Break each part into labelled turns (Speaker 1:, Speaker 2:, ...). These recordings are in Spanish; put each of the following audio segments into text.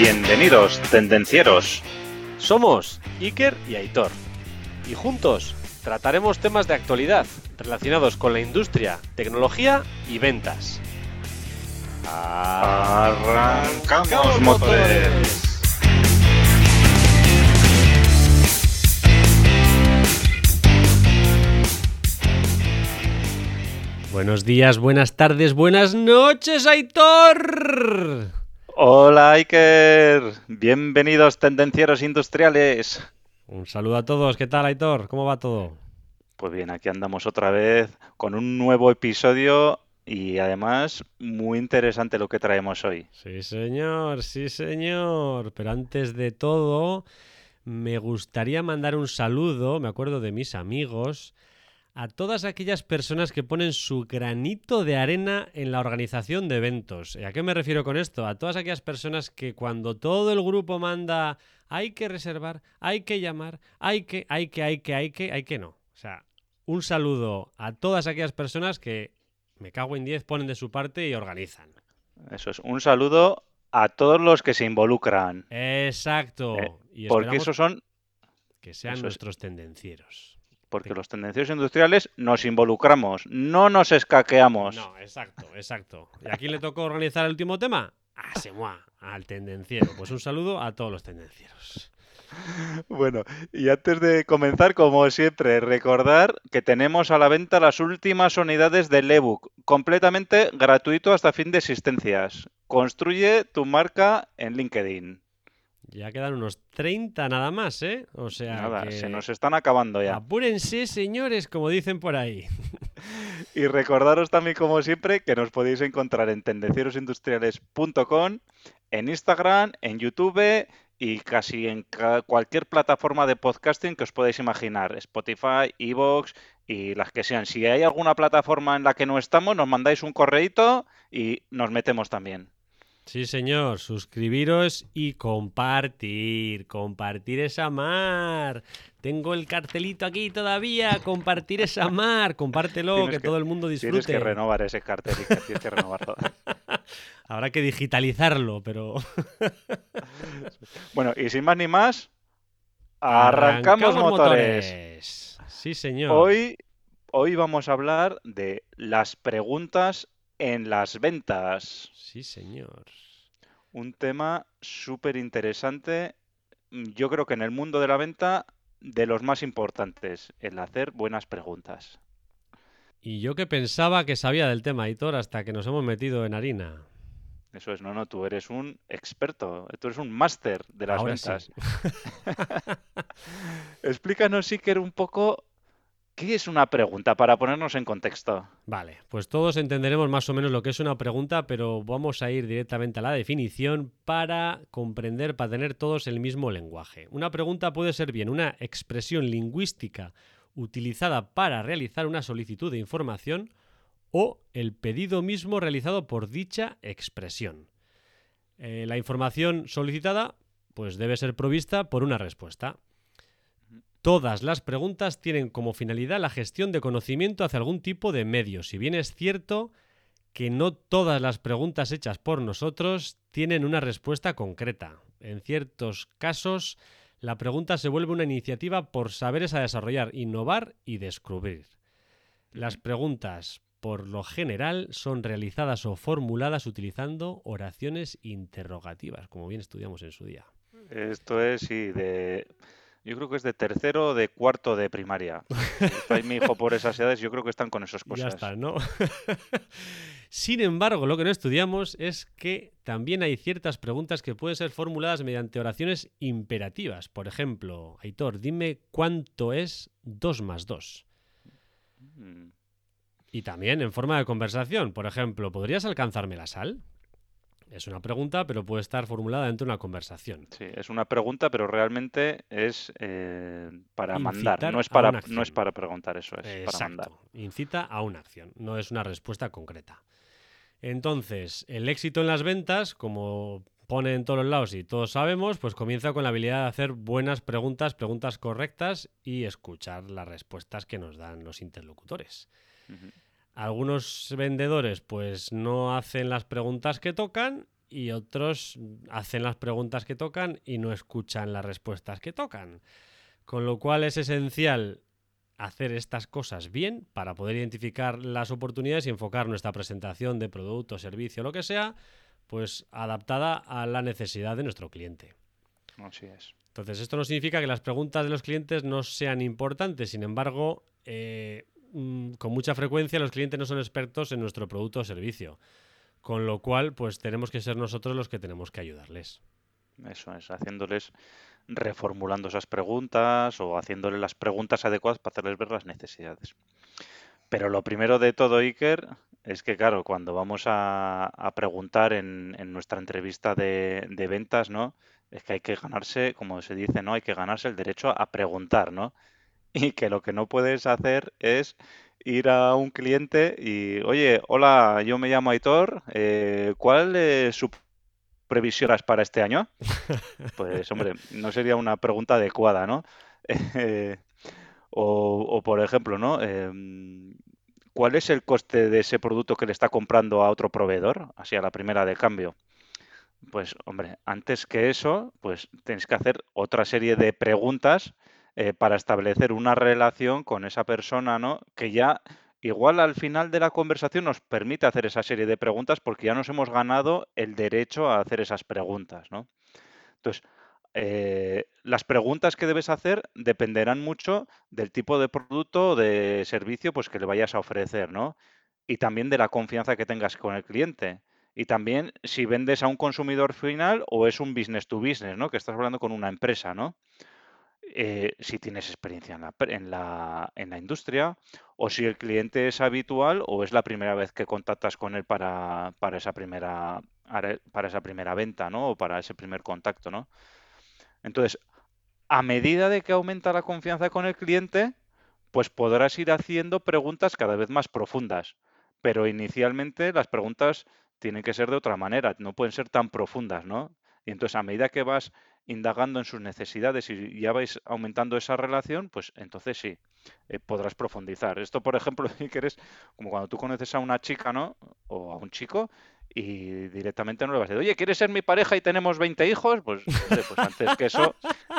Speaker 1: Bienvenidos, tendencieros.
Speaker 2: Somos Iker y Aitor. Y juntos trataremos temas de actualidad relacionados con la industria, tecnología y ventas.
Speaker 1: Arrancamos motores.
Speaker 2: Buenos días, buenas tardes, buenas noches, Aitor.
Speaker 1: Hola Iker, bienvenidos tendencieros industriales.
Speaker 2: Un saludo a todos, ¿qué tal, Aitor? ¿Cómo va todo?
Speaker 1: Pues bien, aquí andamos otra vez con un nuevo episodio y además muy interesante lo que traemos hoy.
Speaker 2: Sí, señor, sí, señor. Pero antes de todo, me gustaría mandar un saludo, me acuerdo de mis amigos, a todas aquellas personas que ponen su granito de arena en la organización de eventos. ¿Y ¿A qué me refiero con esto? A todas aquellas personas que cuando todo el grupo manda hay que reservar, hay que llamar, hay que, hay que, hay que, hay que, hay que no. O sea, un saludo a todas aquellas personas que, me cago en 10, ponen de su parte y organizan.
Speaker 1: Eso es, un saludo a todos los que se involucran.
Speaker 2: Exacto.
Speaker 1: Eh,
Speaker 2: y
Speaker 1: porque esos son,
Speaker 2: que sean nuestros tendencieros.
Speaker 1: Porque los tendencieros industriales nos involucramos, no nos escaqueamos.
Speaker 2: No, exacto, exacto. ¿Y a quién le tocó organizar el último tema? A Semua, al tendenciero. Pues un saludo a todos los tendencieros.
Speaker 1: Bueno, y antes de comenzar, como siempre, recordar que tenemos a la venta las últimas unidades del ebook, completamente gratuito hasta fin de existencias. Construye tu marca en LinkedIn.
Speaker 2: Ya quedan unos 30 nada más, ¿eh? O sea,
Speaker 1: Nada,
Speaker 2: que
Speaker 1: se nos están acabando ya.
Speaker 2: apúrense, señores, como dicen por ahí.
Speaker 1: Y recordaros también, como siempre, que nos podéis encontrar en tendencierosindustriales.com, en Instagram, en YouTube y casi en ca- cualquier plataforma de podcasting que os podáis imaginar, Spotify, Evox y las que sean. Si hay alguna plataforma en la que no estamos, nos mandáis un correíto y nos metemos también.
Speaker 2: Sí, señor, suscribiros y compartir. Compartir esa mar. Tengo el cartelito aquí todavía. Compartir esa mar. Compártelo,
Speaker 1: Tienes
Speaker 2: que,
Speaker 1: que-
Speaker 2: todo el mundo
Speaker 1: Tienes
Speaker 2: disfrute.
Speaker 1: que renovar ese cartel, tienes que renovarlo.
Speaker 2: Habrá que digitalizarlo, pero.
Speaker 1: Bueno, y sin más ni más, arrancamos, motores.
Speaker 2: motores. Sí, señor.
Speaker 1: Hoy, hoy vamos a hablar de las preguntas en las ventas.
Speaker 2: Sí, señor.
Speaker 1: Un tema súper interesante. Yo creo que en el mundo de la venta, de los más importantes, el hacer buenas preguntas.
Speaker 2: Y yo que pensaba que sabía del tema, Hitor, hasta que nos hemos metido en harina.
Speaker 1: Eso es, no, no, tú eres un experto, tú eres un máster de las
Speaker 2: Ahora sí.
Speaker 1: ventas. Explícanos, Iker, un poco qué es una pregunta para ponernos en contexto.
Speaker 2: Vale, pues todos entenderemos más o menos lo que es una pregunta, pero vamos a ir directamente a la definición para comprender, para tener todos el mismo lenguaje. Una pregunta puede ser bien una expresión lingüística utilizada para realizar una solicitud de información o el pedido mismo realizado por dicha expresión. Eh, la información solicitada pues debe ser provista por una respuesta. Todas las preguntas tienen como finalidad la gestión de conocimiento hacia algún tipo de medio, si bien es cierto que no todas las preguntas hechas por nosotros tienen una respuesta concreta. En ciertos casos, la pregunta se vuelve una iniciativa por saberes a desarrollar, innovar y descubrir. Las preguntas, por lo general, son realizadas o formuladas utilizando oraciones interrogativas, como bien estudiamos en su día.
Speaker 1: Esto es, sí, de... Yo creo que es de tercero o de cuarto de primaria. Está mi hijo por esas edades, yo creo que están con esas
Speaker 2: Ya
Speaker 1: cosas.
Speaker 2: está, ¿no? Sin embargo, lo que no estudiamos es que también hay ciertas preguntas que pueden ser formuladas mediante oraciones imperativas. Por ejemplo, Aitor, dime cuánto es 2 más 2.
Speaker 1: Mm,
Speaker 2: Y también en forma de conversación. Por ejemplo, ¿podrías alcanzarme la sal? Es una pregunta, pero puede estar formulada dentro de una conversación.
Speaker 1: Sí, es una pregunta, pero realmente es eh, para mandar. No es para, no es para preguntar, eso es, para mandar.
Speaker 2: Incita a una acción, no es una respuesta concreta. Entonces, el éxito en las ventas, como pone en todos los lados y todos sabemos, pues comienza con la habilidad de hacer buenas preguntas, preguntas correctas y escuchar las respuestas que nos dan los interlocutores. Algunos vendedores pues no hacen las preguntas que tocan y otros hacen las preguntas que tocan y no escuchan las respuestas que tocan. Con lo cual es esencial hacer estas cosas bien para poder identificar las oportunidades y enfocar nuestra presentación de producto, servicio, lo que sea, pues adaptada a la necesidad de nuestro cliente.
Speaker 1: Así es.
Speaker 2: Entonces, esto no significa que las preguntas de los clientes no sean importantes, sin embargo, eh, con mucha frecuencia los clientes no son expertos en nuestro producto o servicio, con lo cual, pues tenemos que ser nosotros los que tenemos que ayudarles.
Speaker 1: Eso es, haciéndoles, reformulando esas preguntas o haciéndoles las preguntas adecuadas para hacerles ver las necesidades. Pero lo primero de todo, Iker, es que, claro, cuando vamos a, preguntar en, nuestra entrevista de, de ventas, ¿no? es que hay que ganarse, como se dice, ¿no? Hay que ganarse el derecho a preguntar, ¿no? Y que lo que no puedes hacer es ir a un cliente y, oye, hola, yo me llamo Aitor, eh, ¿cuál es su previsión para este año? Pues, hombre, no sería una pregunta adecuada, ¿no? o, por ejemplo, ¿no? Em, ¿Cuál es el coste de ese producto que le está comprando a otro proveedor? Así a la primera de cambio. Pues, hombre, antes que eso, pues tienes que hacer otra serie de preguntas eh, para establecer una relación con esa persona, ¿no? Que ya igual al final de la conversación nos permite hacer esa serie de preguntas porque ya nos hemos ganado el derecho a hacer esas preguntas, ¿no? Entonces, eh, las preguntas que debes hacer dependerán mucho del tipo de producto o de servicio pues, que le vayas a ofrecer, ¿no? Y también de la confianza que tengas con el cliente. Y también si vendes a un consumidor final o es un business to business, ¿no? Que estás hablando con una empresa, ¿no? Eh, si tienes experiencia en la, industria o si el cliente es habitual o es la primera vez que contactas con él para, para esa primera para esa primera venta, ¿no? O para ese primer contacto, ¿no? Entonces, a medida de que aumenta la confianza con el cliente, pues podrás ir haciendo preguntas cada vez más profundas. Pero inicialmente las preguntas tienen que ser de otra manera, no pueden ser tan profundas, ¿no? Y entonces a medida que vas indagando en sus necesidades y ya vais aumentando esa relación, pues entonces sí, eh, podrás profundizar. Esto, por ejemplo, que eres como cuando tú conoces a una chica, ¿no? O a un chico y directamente no le vas a decir, oye, ¿quieres ser mi pareja y tenemos 20 hijos? Pues, pues antes que eso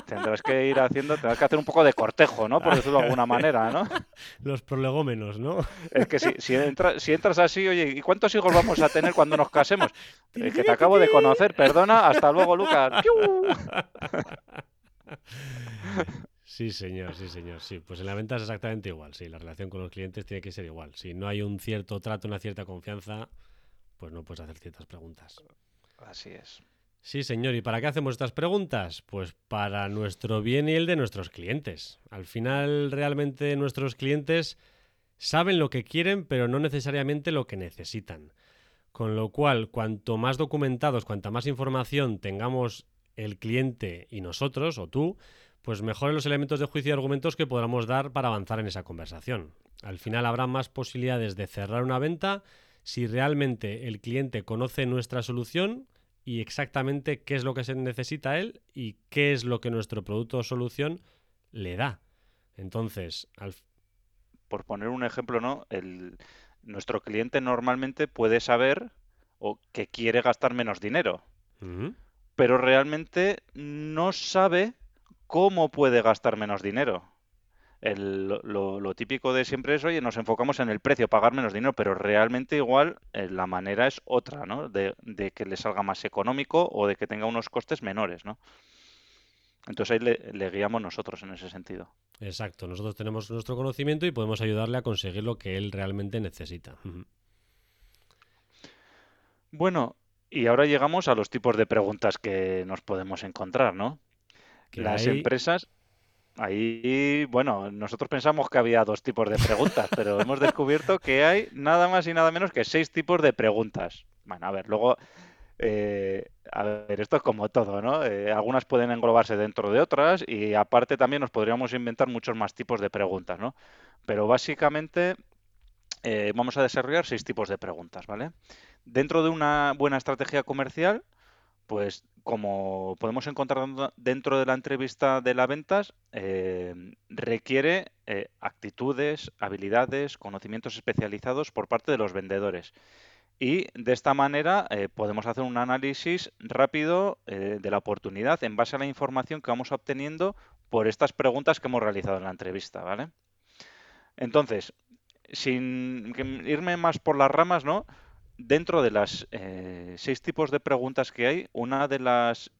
Speaker 1: tendrás que ir haciendo, tendrás que hacer un poco de cortejo, ¿no? Por decirlo de alguna manera, ¿no?
Speaker 2: Los prolegómenos, ¿no?
Speaker 1: Es que si, si, si entras así, oye, ¿y cuántos hijos vamos a tener cuando nos casemos? que te acabo de conocer, perdona, hasta luego, Lucas.
Speaker 2: Sí, señor, sí, señor. Sí, pues en la venta es exactamente igual. Sí, la relación con los clientes tiene que ser igual. Si no hay un cierto trato, una cierta confianza, pues no puedes hacer ciertas preguntas.
Speaker 1: Así es.
Speaker 2: Sí, señor. ¿Y para qué hacemos estas preguntas? Pues para nuestro bien y el de nuestros clientes. Al final, realmente nuestros clientes saben lo que quieren, pero no necesariamente lo que necesitan. Con lo cual, cuanto más documentados, cuanta más información tengamos el cliente y nosotros, o tú, pues mejores los elementos de juicio y argumentos que podamos dar para avanzar en esa conversación. Al final habrá más posibilidades de cerrar una venta si realmente el cliente conoce nuestra solución y exactamente qué es lo que se necesita él y qué es lo que nuestro producto o solución le da. Entonces,
Speaker 1: por poner un ejemplo, ¿no? El, nuestro cliente normalmente puede saber o que quiere gastar menos dinero, pero realmente no sabe cómo puede gastar menos dinero lo, típico de siempre es, oye, nos enfocamos en el precio, pagar menos dinero, pero realmente igual eh, la manera es otra, ¿no? De, que le salga más económico o de que tenga unos costes menores, ¿no? Entonces ahí le, guiamos nosotros en ese sentido.
Speaker 2: Exacto, nosotros tenemos nuestro conocimiento y podemos ayudarle a conseguir lo que él realmente necesita.
Speaker 1: Bueno, y ahora llegamos a los tipos de preguntas que nos podemos encontrar, ¿no? Las empresas Ahí, bueno, nosotros pensamos que había dos tipos de preguntas, pero hemos descubierto que hay nada más y nada menos que seis tipos de preguntas. Bueno, a ver, luego, eh, a ver, esto es como todo, ¿no? Eh, algunas pueden englobarse dentro de otras y aparte también nos podríamos inventar muchos más tipos de preguntas, ¿no? Pero básicamente eh, vamos a desarrollar seis tipos de preguntas, ¿vale? Dentro de una buena estrategia comercial, pues como podemos encontrar dentro de la entrevista de las ventas, eh, requiere eh, actitudes, habilidades, conocimientos especializados por parte de los vendedores. y de esta manera eh, podemos hacer un análisis rápido de la oportunidad en base a la información que vamos obteniendo por estas preguntas que hemos realizado en la entrevista, ¿vale? Entonces, sin irme más por las ramas, ¿no? Dentro de las eh, seis tipos de preguntas que hay, una de las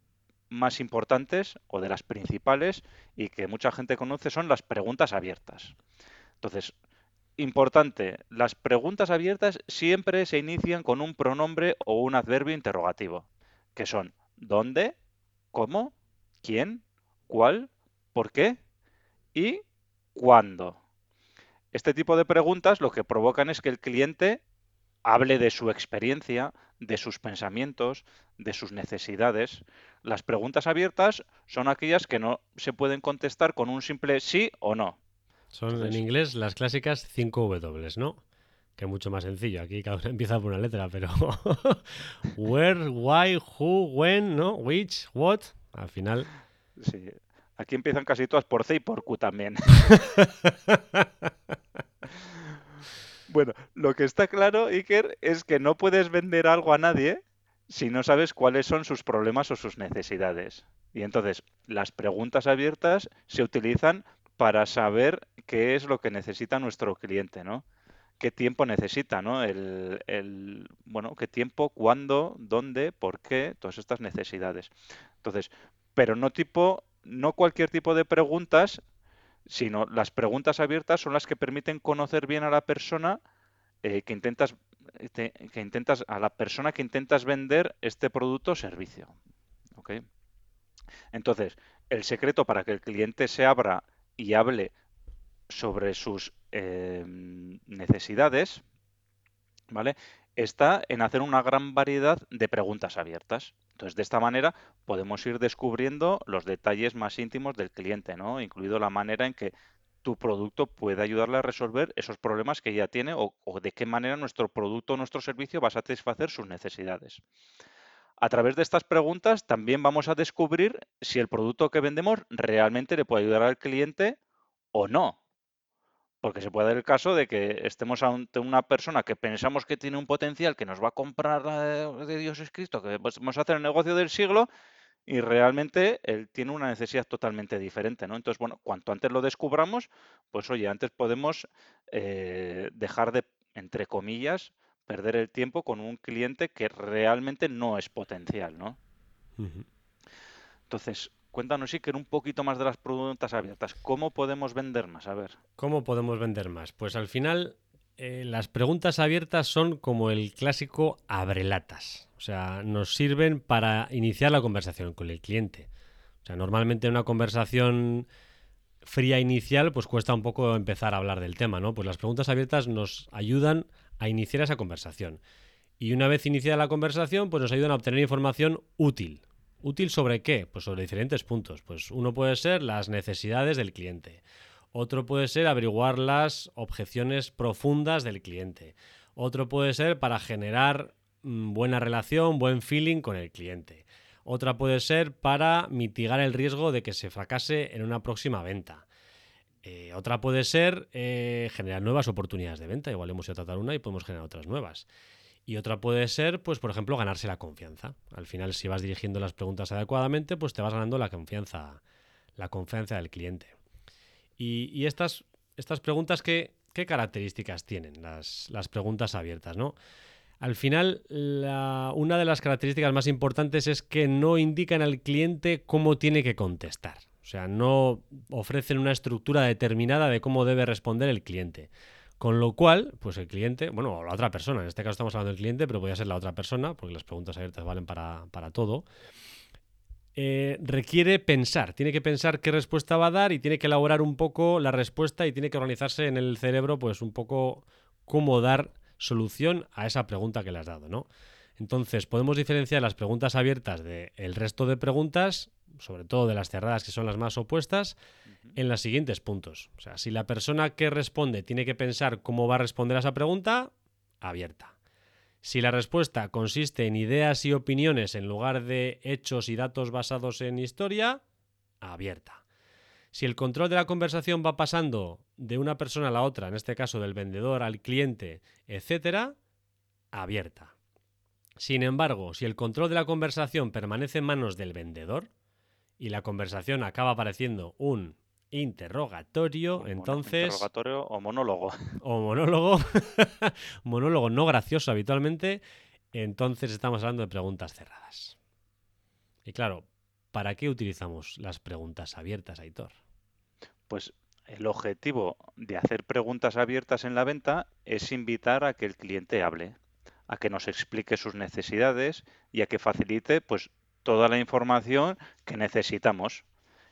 Speaker 1: más importantes o de las principales y que mucha gente conoce son las preguntas abiertas. Entonces, Importante, las preguntas abiertas siempre se inician con un pronombre o un adverbio interrogativo, que son ¿dónde? ¿Cómo? ¿Quién? ¿Cuál? ¿Por qué? ¿Y cuándo? Este tipo de preguntas lo que provocan es que el cliente hable de su experiencia, de sus pensamientos, de sus necesidades. Las preguntas abiertas son aquellas que no se pueden contestar con un simple sí o no.
Speaker 2: Son en inglés las clásicas 5 W, ¿no? Que es mucho más sencillo. Aquí cada uno empieza por una letra, pero where, why, who, when, ¿no? Which, what. Al final.
Speaker 1: Sí. Aquí empiezan casi todas por C y por Q también. bueno, lo que está claro, Iker, es que no puedes vender algo a nadie si no sabes cuáles son sus problemas o sus necesidades. Y entonces, las preguntas abiertas se utilizan para saber qué es lo que necesita nuestro cliente, ¿no? Qué tiempo necesita, ¿no? El, bueno, qué tiempo, cuándo, dónde, por qué, todas estas necesidades. Entonces, pero no tipo, no cualquier tipo de preguntas, sino las preguntas abiertas son las que permiten conocer bien a la persona eh, que intentas que intentas a la persona que intentas vender este producto o servicio. Entonces, el secreto para que el cliente se abra y hable sobre sus eh, necesidades, ¿vale? Está en hacer una gran variedad de preguntas abiertas. Entonces, de esta manera podemos ir descubriendo los detalles más íntimos del cliente, ¿no? Incluido la manera en que tu producto puede ayudarle a resolver esos problemas que ya tiene o, o de qué manera nuestro producto o nuestro servicio va a satisfacer sus necesidades. A través de estas preguntas también vamos a descubrir si el producto que vendemos realmente le puede ayudar al cliente o no. Porque se puede dar el caso de que estemos ante una persona que pensamos que tiene un potencial que nos va a comprar de Dios es Cristo, que vamos a hacer el negocio del siglo y realmente él tiene una necesidad totalmente diferente, ¿no? Entonces, bueno, cuanto antes lo descubramos, pues oye, antes podemos eh, dejar de, entre comillas, perder el tiempo con un cliente que realmente no es potencial, ¿no? Entonces, cuéntanos, Iker, un poquito más de las preguntas abiertas. ¿Cómo podemos vender más? A ver.
Speaker 2: ¿Cómo podemos vender más? Pues al final, eh, las preguntas abiertas son como el clásico abrelatas. O sea, nos sirven para iniciar la conversación con el cliente. O sea, normalmente una conversación fría inicial, pues cuesta un poco empezar a hablar del tema, ¿no? Pues las preguntas abiertas nos ayudan a iniciar esa conversación. Y una vez iniciada la conversación, pues nos ayudan a obtener información útil. ¿Útil sobre qué? Pues sobre diferentes puntos. Pues uno puede ser las necesidades del cliente. Otro puede ser averiguar las objeciones profundas del cliente. Otro puede ser para generar mm, buena relación, buen feeling con el cliente. Otra puede ser para mitigar el riesgo de que se fracase en una próxima venta. Eh, otra puede ser eh, generar nuevas oportunidades de venta. Igual hemos ido a tratar una y podemos generar otras nuevas. Y otra puede ser, pues, por ejemplo, ganarse la confianza. Al final, si vas dirigiendo las preguntas adecuadamente, pues te vas ganando la confianza, la confianza del cliente. Y, estas, estas preguntas, ¿qué, ¿qué, características tienen las, las preguntas abiertas? ¿no? Al final, una de las características más importantes es que no indican al cliente cómo tiene que contestar. O sea, no ofrecen una estructura determinada de cómo debe responder el cliente. Con lo cual, pues el cliente, bueno, o la otra persona, en este caso estamos hablando del cliente, pero podría ser la otra persona, porque las preguntas abiertas valen para, todo, eh, requiere pensar, tiene que pensar qué respuesta va a dar y tiene que elaborar un poco la respuesta y tiene que organizarse en el cerebro, pues un poco cómo dar solución a esa pregunta que le has dado, ¿no? Entonces, podemos diferenciar las preguntas abiertas del resto de preguntas sobre todo de las cerradas que son las más opuestas, en los siguientes puntos. O sea, si la persona que responde tiene que pensar cómo va a responder a esa pregunta, abierta. Si la respuesta consiste en ideas y opiniones en lugar de hechos y datos basados en historia, abierta. Si el control de la conversación va pasando de una persona a la otra, en este caso del vendedor al cliente, etcétera, abierta. Sin embargo, si el control de la conversación permanece en manos del vendedor y la conversación acaba apareciendo un interrogatorio, entonces...
Speaker 1: Interrogatorio o monólogo.
Speaker 2: O monólogo. monólogo no gracioso habitualmente. Entonces estamos hablando de preguntas cerradas. Y claro, ¿para qué utilizamos las preguntas abiertas, Aitor?
Speaker 1: Pues el objetivo de hacer preguntas abiertas en la venta es invitar a que el cliente hable, a que nos explique sus necesidades y a que facilite pues toda la información que necesitamos.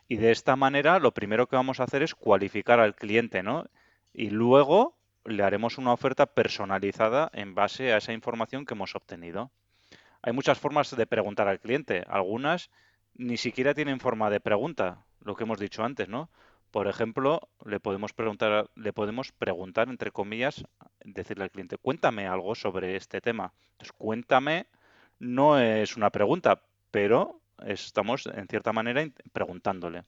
Speaker 1: Y de esta manera lo primero que vamos a hacer es cualificar al cliente, ¿no? Y luego le haremos una oferta personalizada en base a esa información que hemos obtenido. Hay muchas formas de preguntar al cliente. Algunas ni siquiera tienen forma de pregunta, lo que hemos dicho antes, ¿no? Por ejemplo, le podemos preguntar, le podemos preguntar, entre comillas, decirle al cliente, cuéntame algo sobre este tema. Entonces, cuéntame no es una pregunta, pero estamos, en cierta manera, preguntándole.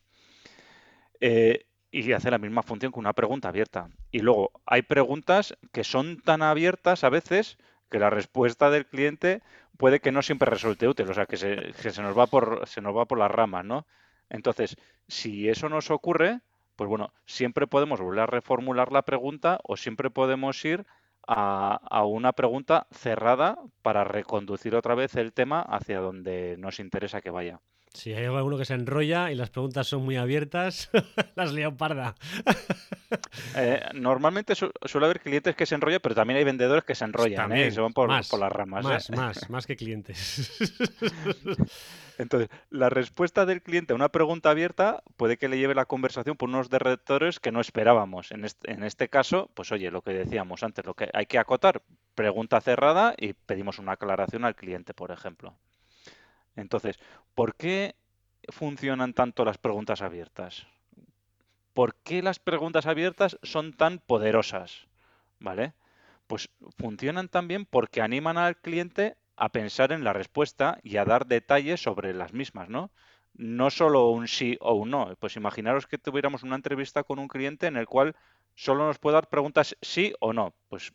Speaker 1: Eh, y hace la misma función que una pregunta abierta. Y luego, hay preguntas que son tan abiertas a veces que la respuesta del cliente puede que no siempre resulte útil, o sea, que se, que se nos va por se nos va por las ramas, ¿no? Entonces, si eso nos ocurre, pues bueno, siempre podemos volver a reformular la pregunta o siempre podemos ir a, una pregunta cerrada para reconducir otra vez el tema hacia donde nos interesa que vaya.
Speaker 2: Si hay alguno que se enrolla y las preguntas son muy abiertas, las leo parda.
Speaker 1: Eh, normalmente suele haber clientes que se enrollan, pero también hay vendedores que se enrollan ¿eh? y se van por, las ramas.
Speaker 2: Más, ¿eh? más, más que clientes.
Speaker 1: Entonces, la respuesta del cliente a una pregunta abierta puede que le lleve la conversación por unos derretores que no esperábamos. En este, en este caso, pues oye, lo que decíamos antes, lo que hay que acotar, pregunta cerrada y pedimos una aclaración al cliente, por ejemplo. Entonces, ¿por qué funcionan tanto las preguntas abiertas? ¿Por qué las preguntas abiertas son tan poderosas? ¿Vale? Pues funcionan también porque animan al cliente a pensar en la respuesta y a dar detalles sobre las mismas, ¿no? No solo un sí o un no. Pues imaginaros que tuviéramos una entrevista con un cliente en el cual solo nos puede dar preguntas sí o no. Pues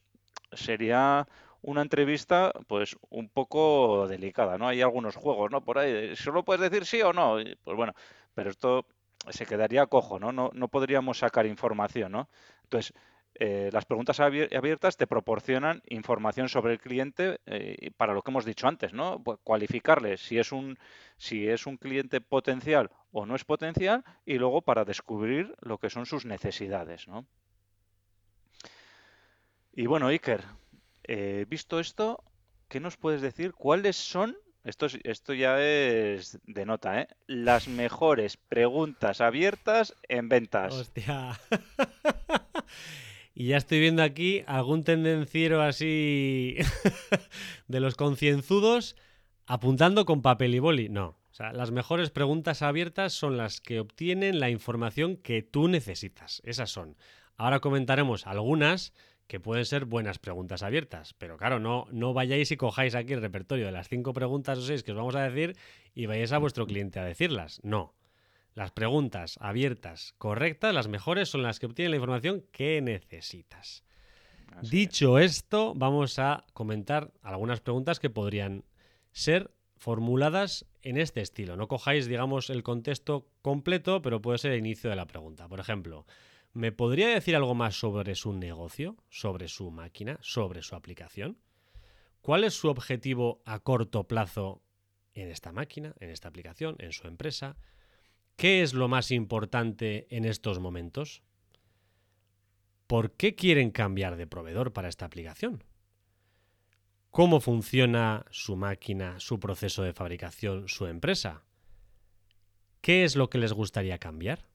Speaker 1: sería una entrevista pues un poco delicada, ¿no? Hay algunos juegos, ¿no? Por ahí, solo puedes decir sí o no. Pues bueno, pero esto se quedaría cojo, ¿no? No, no podríamos sacar información, ¿no? Entonces, eh, las preguntas abiertas te proporcionan información sobre el cliente eh, para lo que hemos dicho antes, ¿no? Pues cualificarle si es un si es un cliente potencial o no es potencial y luego para descubrir lo que son sus necesidades, ¿no? Y bueno, Iker, eh, visto esto, ¿qué nos puedes decir? ¿Cuáles son esto, esto ya es de nota, ¿eh? Las mejores preguntas abiertas en ventas.
Speaker 2: Hostia. Y ya estoy viendo aquí algún tendenciero así de los concienzudos apuntando con papel y boli. No. O sea, las mejores preguntas abiertas son las que obtienen la información que tú necesitas. Esas son. Ahora comentaremos algunas que pueden ser buenas preguntas abiertas. Pero claro, no, no vayáis y cojáis aquí el repertorio de las cinco preguntas o seis que os vamos a decir y vayáis a vuestro cliente a decirlas. No. Las preguntas abiertas correctas, las mejores, son las que obtienen la información que necesitas. Dicho esto, vamos a comentar algunas preguntas que podrían ser formuladas en este estilo. No cojáis, digamos, el contexto completo, pero puede ser el inicio de la pregunta. Por ejemplo, ¿me podría decir algo más sobre su negocio, sobre su máquina, sobre su aplicación? ¿Cuál es su objetivo a corto plazo en esta máquina, en esta aplicación, en su empresa? ¿Qué es lo más importante en estos momentos? ¿Por qué quieren cambiar de proveedor para esta aplicación? ¿Cómo funciona su máquina, su proceso de fabricación, su empresa? ¿Qué es lo que les gustaría cambiar?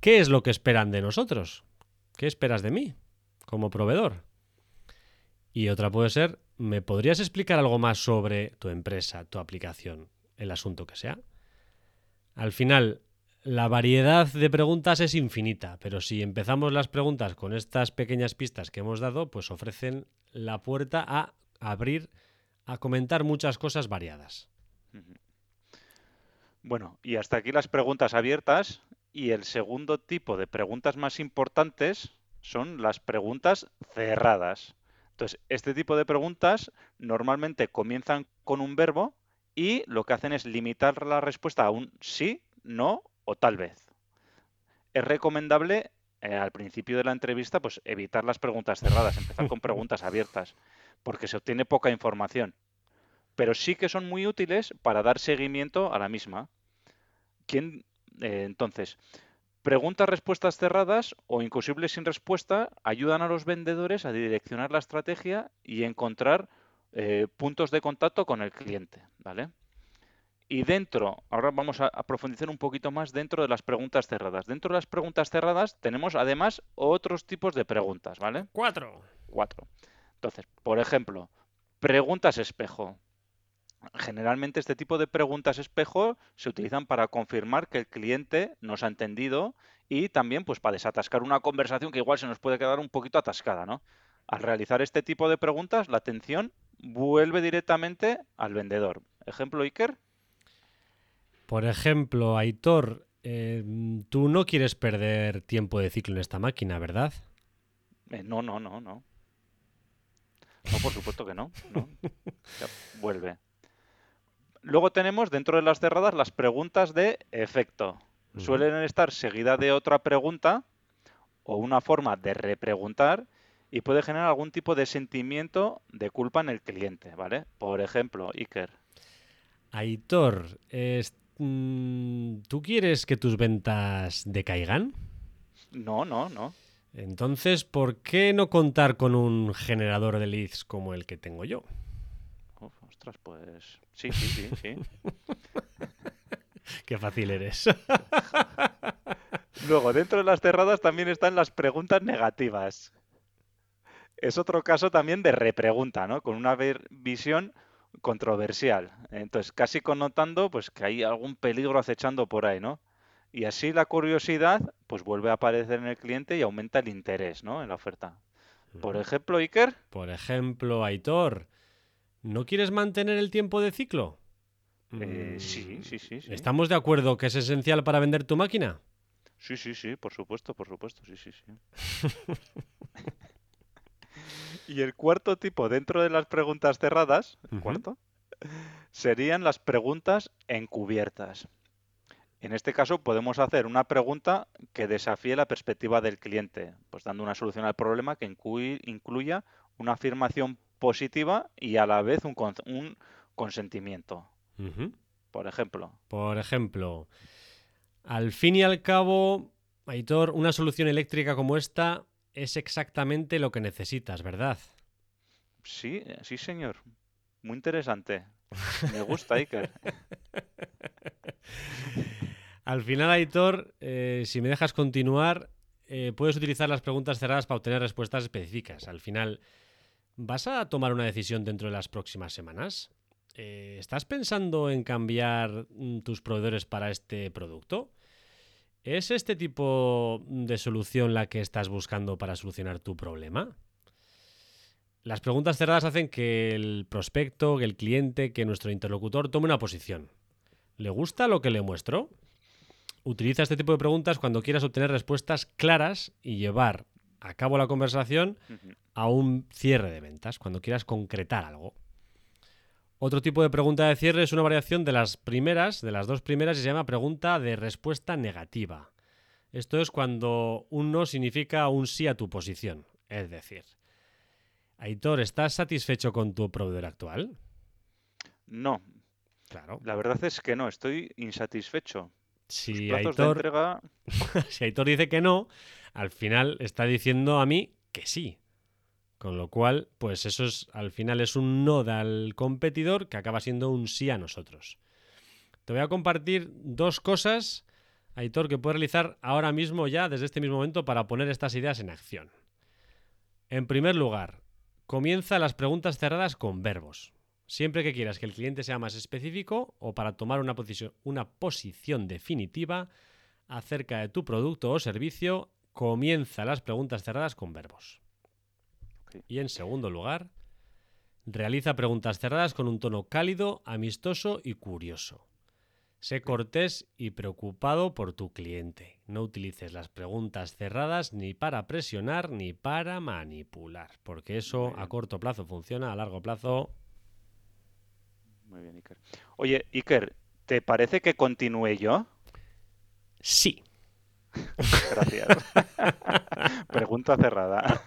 Speaker 2: ¿Qué es lo que esperan de nosotros? ¿Qué esperas de mí como proveedor? Y otra puede ser, ¿me podrías explicar algo más sobre tu empresa, tu aplicación, el asunto que sea? Al final, la variedad de preguntas es infinita, pero si empezamos las preguntas con estas pequeñas pistas que hemos dado, pues ofrecen la puerta a abrir, a comentar muchas cosas variadas.
Speaker 1: Bueno, y hasta aquí las preguntas abiertas. Y el segundo tipo de preguntas más importantes son las preguntas cerradas. Entonces, este tipo de preguntas normalmente comienzan con un verbo y lo que hacen es limitar la respuesta a un sí, no o tal vez. Es recomendable eh, al principio de la entrevista pues evitar las preguntas cerradas, empezar con preguntas abiertas, porque se obtiene poca información. Pero sí que son muy útiles para dar seguimiento a la misma. ¿Quién, eh, entonces, Preguntas, respuestas cerradas o imposibles sin respuesta ayudan a los vendedores a direccionar la estrategia y encontrar eh, puntos de contacto con el cliente, ¿vale? Y dentro, ahora vamos a, a, profundizar un poquito más dentro de las preguntas cerradas. Dentro de las preguntas cerradas tenemos además otros tipos de preguntas, ¿vale?
Speaker 2: Cuatro.
Speaker 1: Cuatro. Entonces, por ejemplo, preguntas espejo. Generalmente este tipo de preguntas espejo se utilizan para confirmar que el cliente nos ha entendido y también pues para desatascar una conversación que igual se nos puede quedar un poquito atascada, ¿no? Al realizar este tipo de preguntas, la atención vuelve directamente al vendedor. Ejemplo, Iker.
Speaker 2: Por ejemplo, Aitor, eh, tú no quieres perder tiempo de ciclo en esta máquina, ¿verdad?
Speaker 1: Eh, no, no, no, no. No, por supuesto que no. no. Ya, vuelve. Luego tenemos dentro de las cerradas las preguntas de efecto. Suelen estar seguidas de otra pregunta o una forma de repreguntar y puede generar algún tipo de sentimiento de culpa en el cliente, ¿vale? Por ejemplo, Iker.
Speaker 2: Aitor, mm, ¿tú quieres que tus ventas decaigan?
Speaker 1: No, no, no.
Speaker 2: Entonces, ¿por qué no contar con un generador de leads como el que tengo yo?
Speaker 1: Uf, ostras, pues sí, sí, sí, sí.
Speaker 2: Qué fácil eres.
Speaker 1: Luego, dentro de las cerradas también están las preguntas negativas. Es otro caso también de repregunta, ¿no? Con una visión controversial. Entonces, casi connotando pues que hay algún peligro acechando por ahí, ¿no? Y así la curiosidad pues vuelve a aparecer en el cliente y aumenta el interés, ¿no? En la oferta. Por ejemplo, Iker.
Speaker 2: Por ejemplo, Aitor, ¿no quieres mantener el tiempo de ciclo?
Speaker 1: Eh, sí, sí, sí, sí.
Speaker 2: ¿Estamos de acuerdo que es esencial para vender tu máquina?
Speaker 1: Sí, sí, sí, por supuesto, por supuesto, sí, sí, sí. y el cuarto tipo dentro de las preguntas cerradas, el cuarto, serían las preguntas encubiertas. En este caso podemos hacer una pregunta que desafíe la perspectiva del cliente, pues dando una solución al problema que incluy- incluya una afirmación positiva y a la vez un, con- un consentimiento. Por ejemplo,
Speaker 2: Por ejemplo, al fin y al cabo, Aitor, una solución eléctrica como esta es exactamente lo que necesitas, ¿verdad?
Speaker 1: sí, sí señor, muy interesante. Me gusta, Iker.
Speaker 2: Al final, Aitor, eh, si me dejas continuar, eh, puedes utilizar las preguntas cerradas para obtener respuestas específicas. Al final, ¿vas a tomar una decisión dentro de las próximas semanas? Eh, ¿Estás pensando en cambiar mm, tus proveedores para este producto? ¿Es este tipo de solución la que estás buscando para solucionar tu problema? Las preguntas cerradas hacen que el prospecto, que el cliente, que nuestro interlocutor tome una posición. ¿Le gusta lo que le muestro? Utiliza este tipo de preguntas cuando quieras obtener respuestas claras y llevar a cabo la conversación a un cierre de ventas, cuando quieras concretar algo. Otro tipo de pregunta de cierre es una variación de las primeras, de las dos primeras, y se llama pregunta de respuesta negativa. Esto es cuando un no significa un sí a tu posición. Es decir, Aitor, ¿estás satisfecho con tu proveedor actual?
Speaker 1: No,
Speaker 2: Claro.
Speaker 1: la verdad es que no, estoy insatisfecho.
Speaker 2: Si Aitor,
Speaker 1: entrega
Speaker 2: si Aitor dice que no, al final está diciendo a mí que sí. Con lo cual, pues eso es, al final es un no al competidor que acaba siendo un sí a nosotros. Te voy a compartir dos cosas, Aitor, que puedes realizar ahora mismo ya, desde este mismo momento, para poner estas ideas en acción. En primer lugar, comienza las preguntas cerradas con verbos. Siempre que quieras que el cliente sea más específico o para tomar una posición, una posición definitiva acerca de tu producto o servicio, comienza las preguntas cerradas con verbos. Y en segundo lugar, realiza preguntas cerradas con un tono cálido, amistoso y curioso. Sé cortés y preocupado por tu cliente. No utilices las preguntas cerradas ni para presionar ni para manipular, porque eso a corto plazo funciona, a largo plazo...
Speaker 1: Muy bien, Iker. Oye, Iker, ¿te parece que continúe yo?
Speaker 2: Sí.
Speaker 1: Gracias. Pregunta cerrada.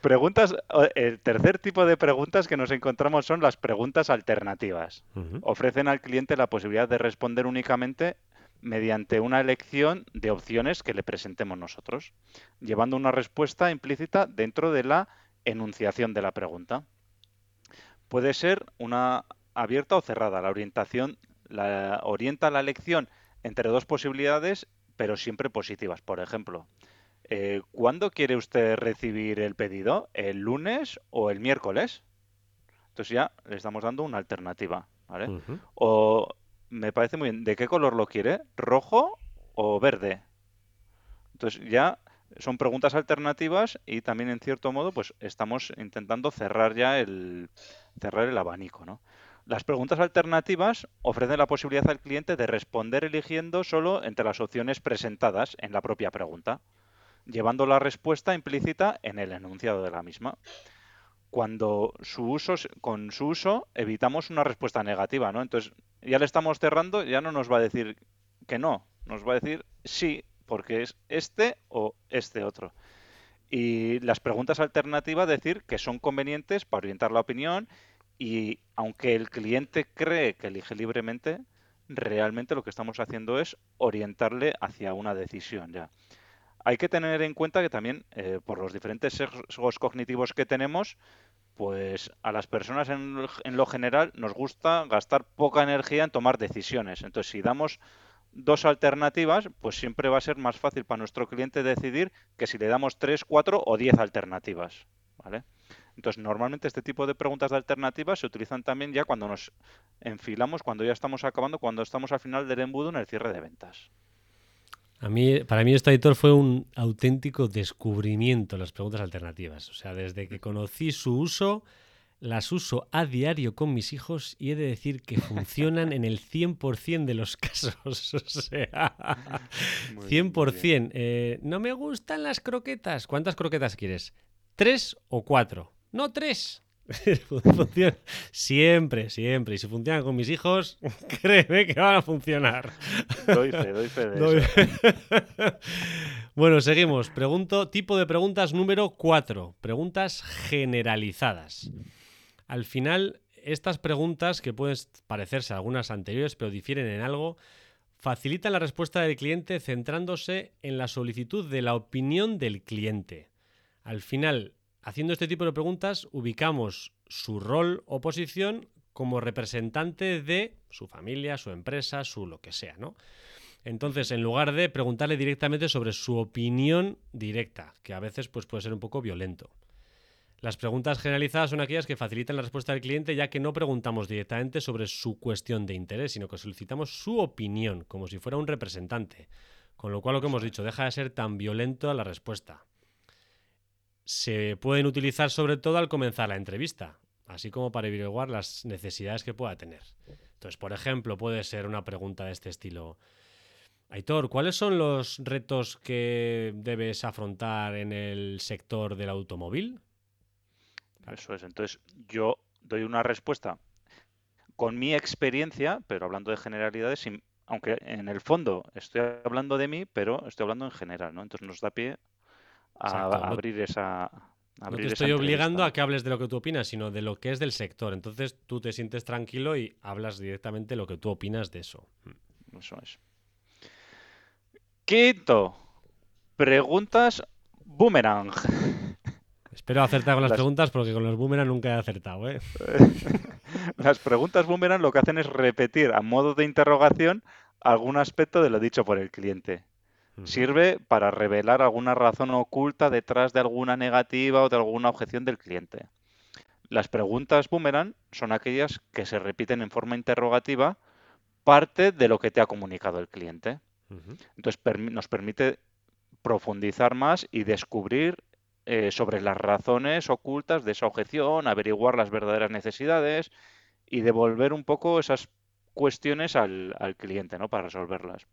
Speaker 1: Preguntas, el tercer tipo de preguntas que nos encontramos son las preguntas alternativas. Ofrecen al cliente la posibilidad de responder únicamente mediante una elección de opciones que le presentemos nosotros, llevando una respuesta implícita dentro de la enunciación de la pregunta. Puede ser una abierta o cerrada. La orientación la, orienta la elección entre dos posibilidades, pero siempre positivas. Por ejemplo, eh, ¿cuándo quiere usted recibir el pedido? ¿El lunes o el miércoles? Entonces ya le estamos dando una alternativa, ¿vale? O me parece muy bien, ¿de qué color lo quiere? ¿Rojo o verde? Entonces ya son preguntas alternativas y también en cierto modo pues estamos intentando cerrar ya el cerrar el abanico, ¿no? Las preguntas alternativas ofrecen la posibilidad al cliente de responder eligiendo solo entre las opciones presentadas en la propia pregunta llevando la respuesta implícita en el enunciado de la misma. Cuando su uso, con su uso evitamos una respuesta negativa, ¿no? Entonces ya le estamos cerrando, ya no nos va a decir que no, nos va a decir sí, porque es este o este otro. Y las preguntas alternativas decir que son convenientes para orientar la opinión y aunque el cliente cree que elige libremente, realmente lo que estamos haciendo es orientarle hacia una decisión ya. Hay que tener en cuenta que también, eh, por los diferentes sesgos cognitivos que tenemos, pues a las personas en, lo general nos gusta gastar poca energía en tomar decisiones. Entonces, si damos dos alternativas, pues siempre va a ser más fácil para nuestro cliente decidir que si le damos tres, cuatro o diez alternativas. ¿vale? Entonces, normalmente este tipo de preguntas de alternativas se utilizan también ya cuando nos enfilamos, cuando ya estamos acabando, cuando estamos al final del embudo en el cierre de ventas.
Speaker 2: A mí, para mí este editor fue un auténtico descubrimiento las preguntas alternativas. O sea, desde que conocí su uso, las uso a diario con mis hijos y he de decir que funcionan en el 100% de los casos. O sea, 100%. Eh, no me gustan las croquetas. ¿Cuántas croquetas quieres? ¿Tres o cuatro? No, tres. Funciona. Siempre, siempre. Y si funcionan con mis hijos, créeme que van a funcionar.
Speaker 1: Doy fe, doy fe de eso.
Speaker 2: bueno, seguimos. Pregunto, tipo de preguntas número 4. Preguntas generalizadas. Al final, estas preguntas, que pueden parecerse a algunas anteriores, pero difieren en algo, facilitan la respuesta del cliente centrándose en la solicitud de la opinión del cliente. Al final, Haciendo este tipo de preguntas, ubicamos su rol o posición como representante de su familia, su empresa, su lo que sea. Entonces, en lugar de preguntarle directamente sobre su opinión directa, que a veces pues, puede ser un poco violento. Las preguntas generalizadas son aquellas que facilitan la respuesta del cliente ya que no preguntamos directamente sobre su cuestión de interés, sino que solicitamos su opinión, como si fuera un representante. Con lo cual, lo que hemos dicho, deja de ser tan violento la respuesta se pueden utilizar sobre todo al comenzar la entrevista, así como para averiguar las necesidades que pueda tener. Entonces, por ejemplo, puede ser una pregunta de este estilo. Aitor, ¿cuáles son los retos que debes afrontar en el sector del automóvil?
Speaker 1: Eso es. Entonces, yo doy una respuesta con mi experiencia, pero hablando de generalidades, aunque en el fondo estoy hablando de mí, pero estoy hablando en general, ¿no? Entonces nos da pie a, abrir esa...
Speaker 2: no te estoy obligando a que hables de lo que tú opinas, sino de lo que es del sector. Entonces tú te sientes tranquilo y hablas directamente lo que tú opinas de eso.
Speaker 1: Mm. Eso es. Quinto. Preguntas boomerang.
Speaker 2: Espero acertar con las, preguntas porque con los boomerang nunca he acertado. ¿eh?
Speaker 1: las preguntas boomerang lo que hacen es repetir a modo de interrogación algún aspecto de lo dicho por el cliente. Sirve para revelar alguna razón oculta detrás de alguna negativa o de alguna objeción del cliente. Las preguntas boomerang son aquellas que se repiten en forma interrogativa parte de lo que te ha comunicado el cliente. Entonces nos permite profundizar más y descubrir eh, sobre las razones ocultas de esa objeción, averiguar las verdaderas necesidades y devolver un poco esas cuestiones al, al cliente, ¿no? Para resolverlas.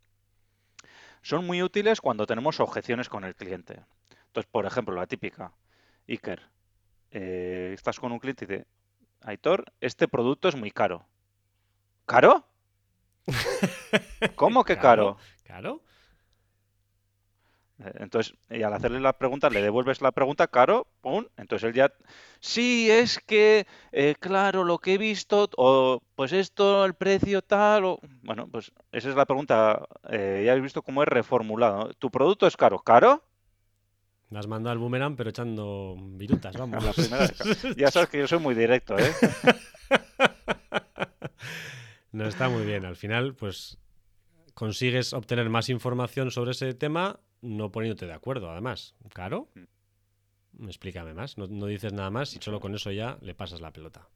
Speaker 1: Son muy útiles cuando tenemos objeciones con el cliente. Entonces, por ejemplo, la típica, Iker, eh, estás con un cliente y dice, Aitor, este producto es muy caro. ¿Caro? ¿Cómo que caro?
Speaker 2: Claro.
Speaker 1: Entonces, y al hacerle la pregunta, le devuelves la pregunta, caro, pum, entonces él ya, sí, es que, eh, claro, lo que he visto, o pues esto, el precio tal, o, bueno, pues esa es la pregunta, eh, ya habéis visto cómo es reformulado. ¿Tu producto es caro? ¿Caro?
Speaker 2: Me has mandado al boomerang, pero echando virutas, vamos.
Speaker 1: Ya sabes que yo soy muy directo, ¿eh?
Speaker 2: No está muy bien. Al final, pues consigues obtener más información sobre ese tema no poniéndote de acuerdo, además. Claro. Explícame más. No, no dices nada más y solo con eso ya le pasas la pelota.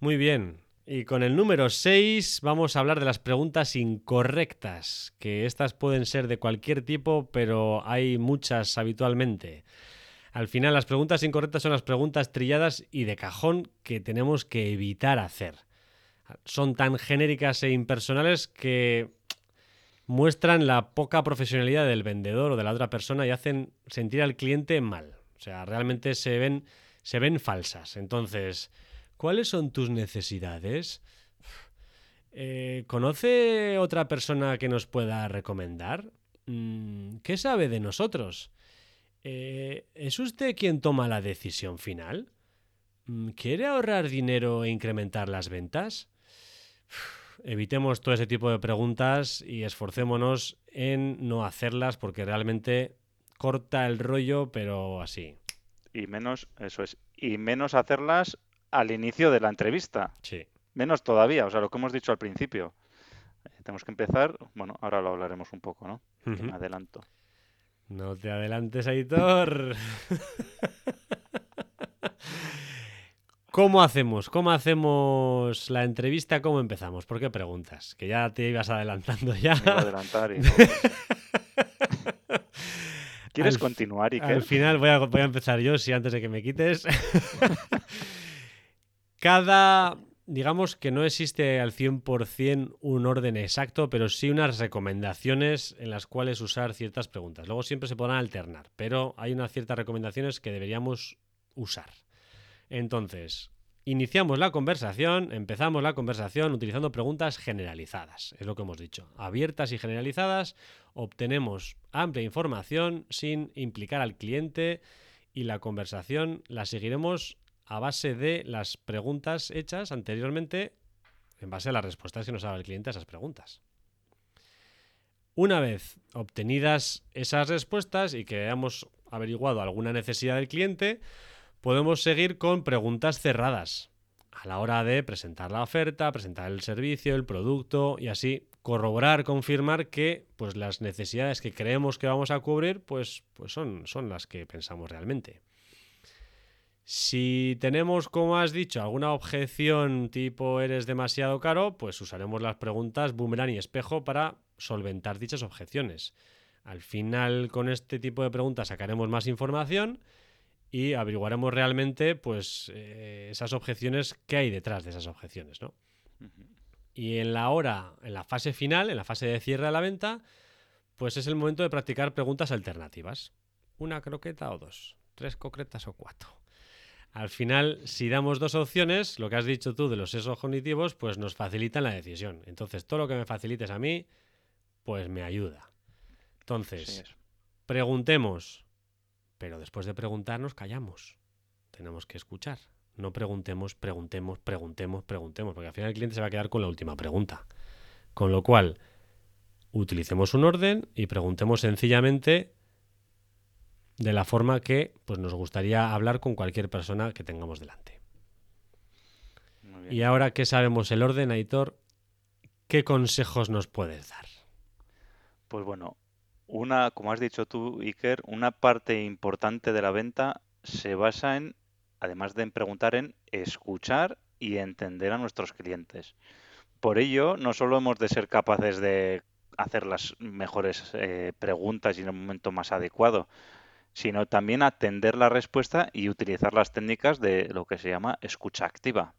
Speaker 2: Muy bien. Y con el número 6 vamos a hablar de las preguntas incorrectas, que estas pueden ser de cualquier tipo, pero hay muchas habitualmente. Al final las preguntas incorrectas son las preguntas trilladas y de cajón que tenemos que evitar hacer. Son tan genéricas e impersonales que muestran la poca profesionalidad del vendedor o de la otra persona y hacen sentir al cliente mal. O sea, realmente se ven, se ven falsas. Entonces, ¿cuáles son tus necesidades? Eh, ¿Conoce otra persona que nos pueda recomendar? Mm, ¿Qué sabe de nosotros? Eh, ¿Es usted quien toma la decisión final? Mm, ¿Quiere ahorrar dinero e incrementar las ventas? Evitemos todo ese tipo de preguntas y esforcémonos en no hacerlas porque realmente corta el rollo, pero así.
Speaker 1: Y menos, eso es, y menos hacerlas al inicio de la entrevista.
Speaker 2: Sí.
Speaker 1: Menos todavía, o sea, lo que hemos dicho al principio. Eh, tenemos que empezar, bueno, ahora lo hablaremos un poco, ¿no? Que
Speaker 2: Ujú.
Speaker 1: me adelanto.
Speaker 2: No te adelantes, Aitor. ¿Cómo hacemos? ¿Cómo hacemos la entrevista? ¿Cómo empezamos? ¿Por qué preguntas? Que ya te ibas adelantando ya.
Speaker 1: Me iba a adelantar y no. ¿Quieres
Speaker 2: Al-
Speaker 1: continuar,
Speaker 2: Al
Speaker 1: Iker?
Speaker 2: final voy a, voy a empezar yo, si antes de que me quites. Cada, digamos que no existe al 100% un orden exacto, pero sí unas recomendaciones en las cuales usar ciertas preguntas. Luego siempre se podrán alternar, pero hay unas ciertas recomendaciones que deberíamos usar. Entonces, iniciamos la conversación, empezamos la conversación utilizando preguntas generalizadas, es lo que hemos dicho. Abiertas y generalizadas, obtenemos amplia información sin implicar al cliente y la conversación la seguiremos a base de las preguntas hechas anteriormente en base a las respuestas que nos dado el cliente a esas preguntas. Una vez obtenidas esas respuestas y que hayamos averiguado alguna necesidad del cliente, podemos seguir con preguntas cerradas a la hora de presentar la oferta, presentar el servicio, el producto y así corroborar, confirmar que pues, las necesidades que creemos que vamos a cubrir pues, pues son, son las que pensamos realmente. Si tenemos, como has dicho, alguna objeción tipo eres demasiado caro, pues usaremos las preguntas boomerang y espejo para solventar dichas objeciones. Al final, con este tipo de preguntas sacaremos más información y averiguaremos realmente pues eh, esas objeciones, qué hay detrás de esas objeciones, ¿no? Y en la hora, en la fase final, en la fase de cierre de la venta, pues es el momento de practicar preguntas alternativas. Una croqueta o dos, tres concretas o cuatro. Al final, si damos dos opciones, lo que has dicho tú de los sesos cognitivos, pues nos facilitan la decisión. Entonces, todo lo que me facilites a mí, pues me ayuda. Entonces,
Speaker 1: Sí,
Speaker 2: preguntemos, pero después de preguntarnos, callamos. Tenemos que escuchar. No preguntemos, preguntemos, preguntemos, preguntemos, porque al final el cliente se va a quedar con la última pregunta. Con lo cual, utilicemos un orden y preguntemos sencillamente de la forma que pues, nos gustaría hablar con cualquier persona que tengamos delante.
Speaker 1: Muy bien.
Speaker 2: Y ahora que sabemos el orden, Aitor, ¿qué consejos nos puedes dar?
Speaker 1: Pues bueno, una, como has dicho tú, Iker, una parte importante de la venta se basa en, además de en preguntar, en escuchar y entender a nuestros clientes. Por ello, no solo hemos de ser capaces de hacer las mejores eh, preguntas y en el momento más adecuado, sino también atender la respuesta y utilizar las técnicas de lo que se llama escucha activa.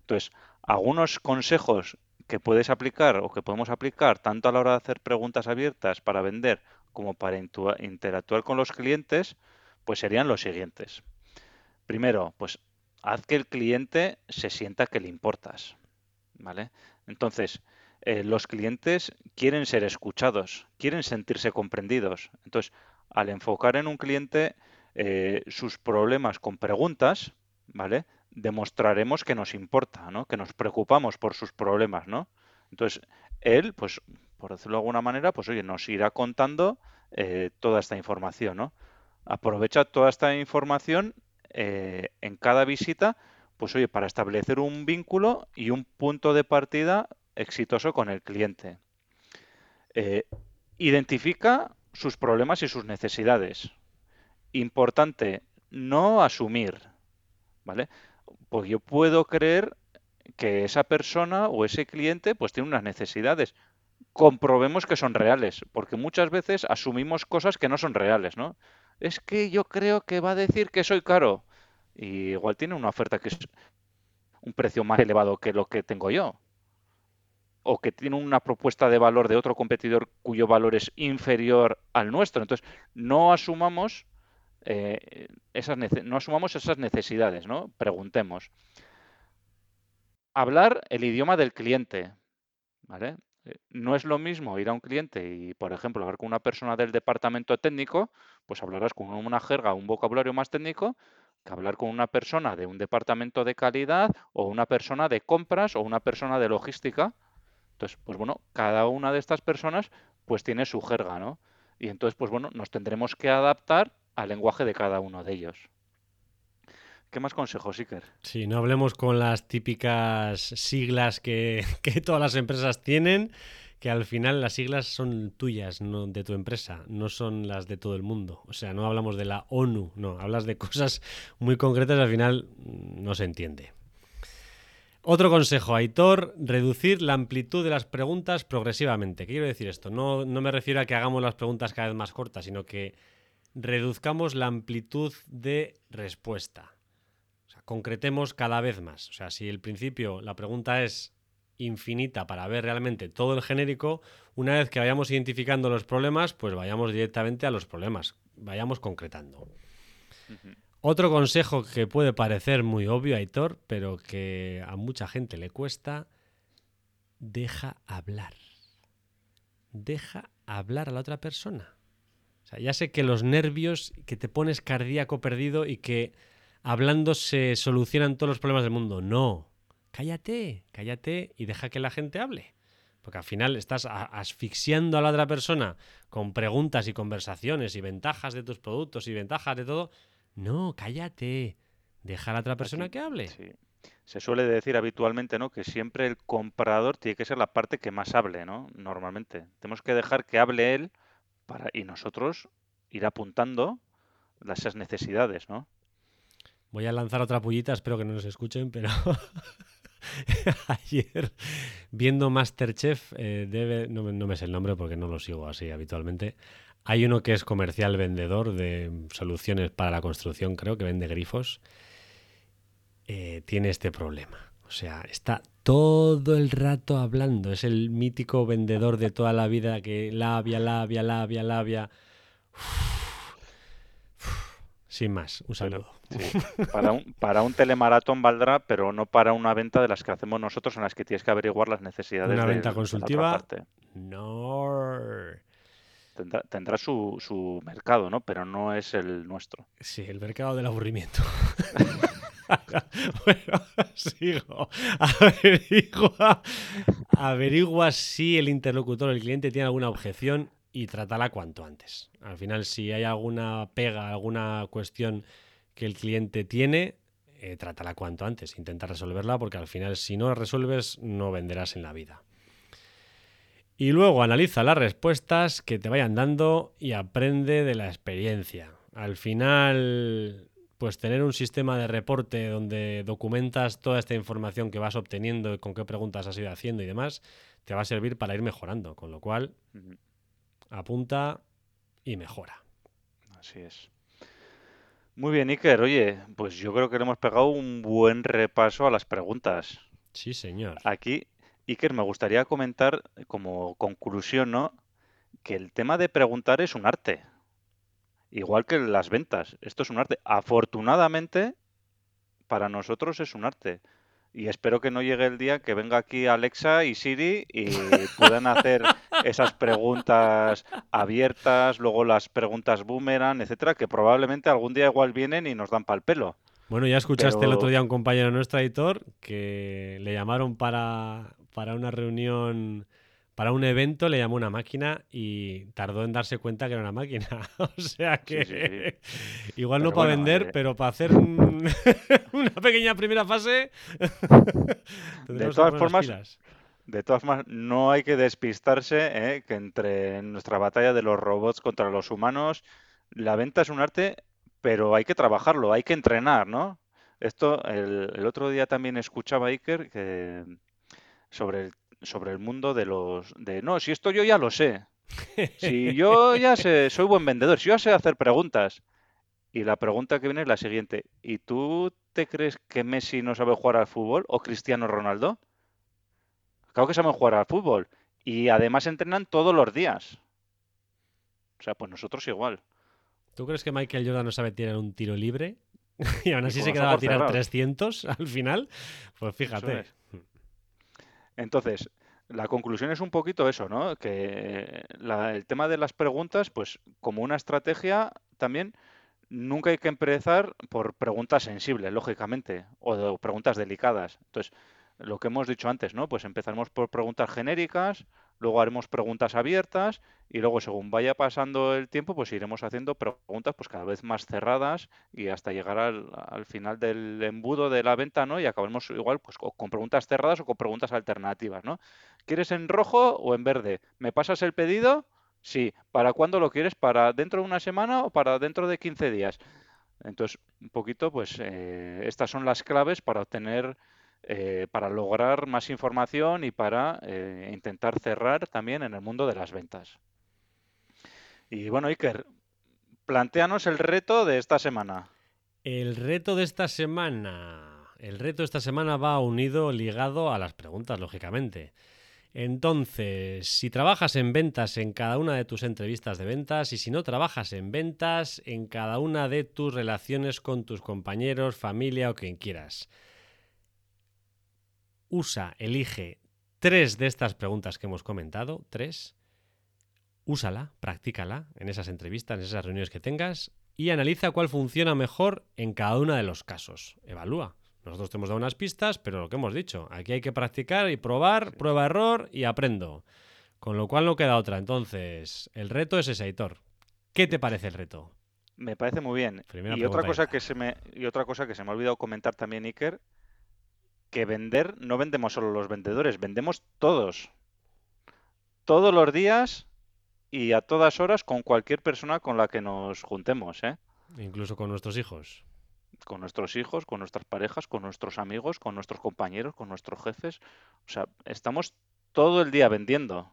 Speaker 1: Entonces, algunos consejos que puedes aplicar o que podemos aplicar tanto a la hora de hacer preguntas abiertas para vender como para interactuar con los clientes, pues serían los siguientes. Primero, pues haz que el cliente se sienta que le importas. ¿Vale? Entonces, eh, los clientes quieren ser escuchados, quieren sentirse comprendidos. Entonces, al enfocar en un cliente eh, sus problemas con preguntas, ¿vale? Demostraremos que nos importa, ¿no? Que nos preocupamos por sus problemas, ¿no? Entonces, él, pues, por decirlo de alguna manera, pues oye, nos irá contando eh, toda esta información, ¿no? Aprovecha toda esta información eh, en cada visita, pues oye, para establecer un vínculo y un punto de partida exitoso con el cliente. identifica sus problemas y sus necesidades importante, no asumir, ¿vale? Pues yo puedo creer que esa persona o ese cliente pues tiene unas necesidades. Comprobemos que son reales, porque muchas veces asumimos cosas que no son reales, ¿no? Es que yo creo que va a decir que soy caro. Y igual tiene una oferta que es un precio más elevado que lo que tengo yo. O que tiene una propuesta de valor de otro competidor cuyo valor es inferior al nuestro. Entonces, no asumamos eh, esas no asumamos esas necesidades, ¿no? Preguntemos. Hablar el idioma del cliente, ¿vale? Eh, no es lo mismo ir a un cliente y, por ejemplo, hablar con una persona del departamento técnico, pues hablarás con una jerga, un vocabulario más técnico, que hablar con una persona de un departamento de calidad o una persona de compras o una persona de logística. Entonces, pues bueno, cada una de estas personas pues tiene su jerga, ¿no? Y entonces, pues bueno, nos tendremos que adaptar al lenguaje de cada uno de ellos. ¿Qué más consejos, Iker?
Speaker 2: Sí, no hablemos con las típicas siglas que, todas las empresas tienen, que al final las siglas son tuyas, no de tu empresa, no son las de todo el mundo. O sea, no hablamos de la ONU, no, hablas de cosas muy concretas, al final no se entiende. Otro consejo, Aitor, reducir la amplitud de las preguntas progresivamente. ¿Qué quiero decir esto? No, no me refiero a que hagamos las preguntas cada vez más cortas, sino que reduzcamos la amplitud de respuesta. O sea, concretemos cada vez más. O sea, si el principio la pregunta es infinita para ver realmente todo el genérico, una vez que vayamos identificando los problemas, pues vayamos directamente a los problemas, vayamos concretando. Otro consejo que puede parecer muy obvio, Aitor, pero que a mucha gente le cuesta, deja hablar. Deja hablar a la otra persona ya sé que los nervios, que te pones cardíaco perdido y que hablando se solucionan todos los problemas del mundo. No. Cállate, cállate y deja que la gente hable. Porque al final estás asfixiando a la otra persona con preguntas y conversaciones y ventajas de tus productos y ventajas de todo. No, cállate. Deja a la otra persona que hable.
Speaker 1: Se suele decir habitualmente, ¿no? Que siempre el comprador tiene que ser la parte que más hable, ¿no? Normalmente. Tenemos que dejar que hable él y nosotros ir apuntando esas necesidades, ¿no?
Speaker 2: Voy a lanzar otra pullita, espero que no nos escuchen, pero ayer viendo Masterchef, eh, debe, no, me sé el nombre porque no lo sigo así habitualmente, hay uno que es comercial vendedor de soluciones para la construcción, creo que vende grifos, eh, tiene este problema. O sea, está todo el rato hablando. Es el mítico vendedor de toda la vida que labia, labia, labia, labia. Sin más, un saludo.
Speaker 1: Para, un, para un telemaratón valdrá, pero no para una venta de las que hacemos nosotros en las que tienes que averiguar las necesidades.
Speaker 2: Una venta consultiva. no.
Speaker 1: Tendrá, su, su mercado, ¿no? Pero no es el nuestro.
Speaker 2: Sí, el mercado del aburrimiento. bueno, sigo. Averigua, si el interlocutor el cliente tiene alguna objeción y trátala cuanto antes. Al final, si hay alguna pega, alguna cuestión que el cliente tiene, eh, trátala cuanto antes. Intenta resolverla porque al final, si no la resuelves, no venderás en la vida. Y luego analiza las respuestas que te vayan dando y aprende de la experiencia. Al final, pues tener un sistema de reporte donde documentas toda esta información que vas obteniendo y con qué preguntas has ido haciendo y demás, te va a servir para ir mejorando. Con lo cual, apunta y mejora.
Speaker 1: Así es. Muy bien, Iker. Oye, pues yo creo que le hemos pegado un buen repaso a las preguntas.
Speaker 2: Sí, señor.
Speaker 1: Aquí, Iker, me gustaría comentar como conclusión, ¿no? Que el tema de preguntar es un arte. Igual que las ventas. Esto es un arte. Afortunadamente, para nosotros es un arte. Y espero que no llegue el día que venga aquí Alexa y Siri y puedan hacer esas preguntas abiertas, luego las preguntas boomerang, etcétera, que probablemente algún día igual vienen y nos dan pal pelo.
Speaker 2: Bueno, ya escuchaste el otro día a un compañero nuestro editor que le llamaron para, para una reunión, para un evento, le llamó una máquina y tardó en darse cuenta que era una máquina. o sea que
Speaker 1: Sí,
Speaker 2: igual no para
Speaker 1: bueno,
Speaker 2: vender,
Speaker 1: eh,
Speaker 2: pero para hacer un- una pequeña primera fase.
Speaker 1: todas formas,
Speaker 2: pilas.
Speaker 1: De todas formas, no hay que despistarse, ¿eh? que entre nuestra batalla de los robots contra los humanos, la venta es un arte, pero hay que trabajarlo, hay que entrenar, ¿no? Esto, el, el otro día también escuchaba a Iker que, sobre el, sobre el mundo de los... de No, si esto yo ya lo sé. Si yo ya sé, soy buen vendedor, si yo ya sé hacer preguntas. Y la pregunta que viene es la siguiente. ¿Y tú te crees que Messi no sabe jugar al fútbol o Cristiano Ronaldo? Claro que saben jugar al fútbol. Y además entrenan todos los días. O sea, pues nosotros igual.
Speaker 2: ¿Tú crees que Michael Jordan no sabe tirar un tiro libre? y aún así se quedaba a tirar
Speaker 1: cerrados.
Speaker 2: 300 al final. Pues fíjate.
Speaker 1: es. Entonces, la conclusión es un poquito eso, ¿no? Que la- el tema de las preguntas, pues como una estrategia también, nunca hay que empezar por preguntas sensibles, lógicamente, o, o preguntas delicadas. Entonces, lo que hemos dicho antes, ¿no? Pues empezaremos por preguntas genéricas, luego haremos preguntas abiertas y luego según vaya pasando el tiempo, pues iremos haciendo preguntas pues cada vez más cerradas y hasta llegar al, al final del embudo de la venta, ¿no? Y acabemos igual pues co- con preguntas cerradas o con preguntas alternativas, ¿no? ¿Quieres en rojo o en verde? ¿Me pasas el pedido? Sí. ¿Para cuándo lo quieres? ¿Para dentro de una semana o para dentro de 15 días? Entonces, un poquito, pues eh, estas son las claves para obtener, eh, para lograr más información y para eh, intentar cerrar también en el mundo de las ventas. Y bueno, Iker, plantéanos el reto de esta semana.
Speaker 2: El reto de esta semana. El reto de esta semana va unido, ligado a las preguntas, lógicamente. Entonces, si trabajas en ventas en cada una de tus entrevistas de ventas y si no trabajas en ventas en cada una de tus relaciones con tus compañeros, familia o quien quieras, usa, elige tres de estas preguntas que hemos comentado, tres, úsala, practícala en esas entrevistas, en esas reuniones que tengas y analiza cuál funciona mejor en cada uno de los casos. Evalúa. Nosotros te hemos dado unas pistas, pero lo que hemos dicho, aquí hay que practicar y probar, prueba error y aprendo. Con lo cual no queda otra. Entonces, el reto es ese, Aitor. ¿Qué te parece el reto?
Speaker 1: Me parece muy bien.
Speaker 2: Primera
Speaker 1: y otra cosa que se me y otra cosa que se me ha olvidado comentar también, Iker, que vender no vendemos solo los vendedores, vendemos todos. Todos los días y a todas horas con cualquier persona con la que nos juntemos, ¿eh?
Speaker 2: Incluso con nuestros hijos.
Speaker 1: Con nuestros hijos, con nuestras parejas, con nuestros amigos, con nuestros compañeros, con nuestros jefes. O sea, estamos todo el día vendiendo.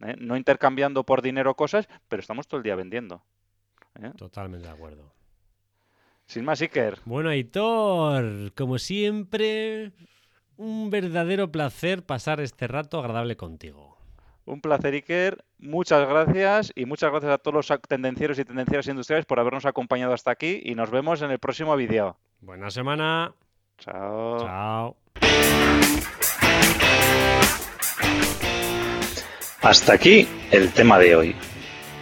Speaker 1: ¿eh? No intercambiando por dinero cosas, pero estamos todo el día vendiendo. ¿eh?
Speaker 2: Totalmente de acuerdo.
Speaker 1: Sin más, Iker.
Speaker 2: Bueno, Aitor, como siempre, un verdadero placer pasar este rato agradable contigo.
Speaker 1: Un placer, Iker. Muchas gracias y muchas gracias a todos los tendencieros y tendencieras industriales por habernos acompañado hasta aquí y nos vemos en el próximo vídeo.
Speaker 2: Buena semana.
Speaker 1: Chao.
Speaker 2: Chao.
Speaker 1: Hasta aquí el tema de hoy.